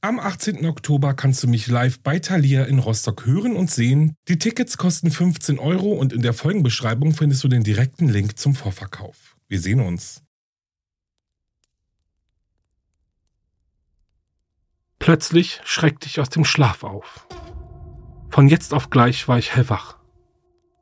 Am 18. Oktober kannst du mich live bei Thalia in Rostock hören und sehen. Die Tickets kosten 15 Euro und in der Folgenbeschreibung findest du den direkten Link zum Vorverkauf. Wir sehen uns. Plötzlich schreckte ich aus dem Schlaf auf. Von jetzt auf gleich war ich hellwach.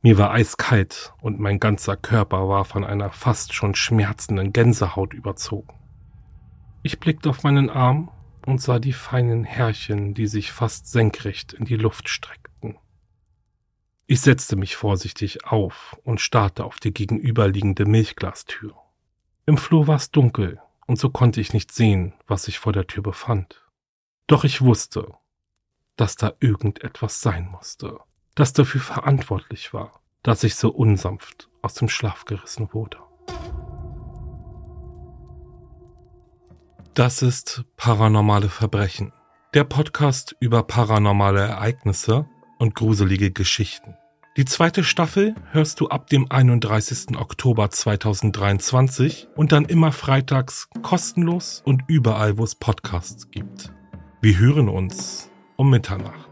Mir war eiskalt und mein ganzer Körper war von einer fast schon schmerzenden Gänsehaut überzogen. Ich blickte auf meinen Arm und sah die feinen Härchen, die sich fast senkrecht in die Luft streckten. Ich setzte mich vorsichtig auf und starrte auf die gegenüberliegende Milchglastür. Im Flur war es dunkel, und so konnte ich nicht sehen, was sich vor der Tür befand. Doch ich wusste, dass da irgendetwas sein musste, das dafür verantwortlich war, dass ich so unsanft aus dem Schlaf gerissen wurde. Das ist Paranormale Verbrechen, der Podcast über paranormale Ereignisse und gruselige Geschichten. Die zweite Staffel hörst du ab dem 31. Oktober 2023 und dann immer freitags kostenlos und überall, wo es Podcasts gibt. Wir hören uns um Mitternacht.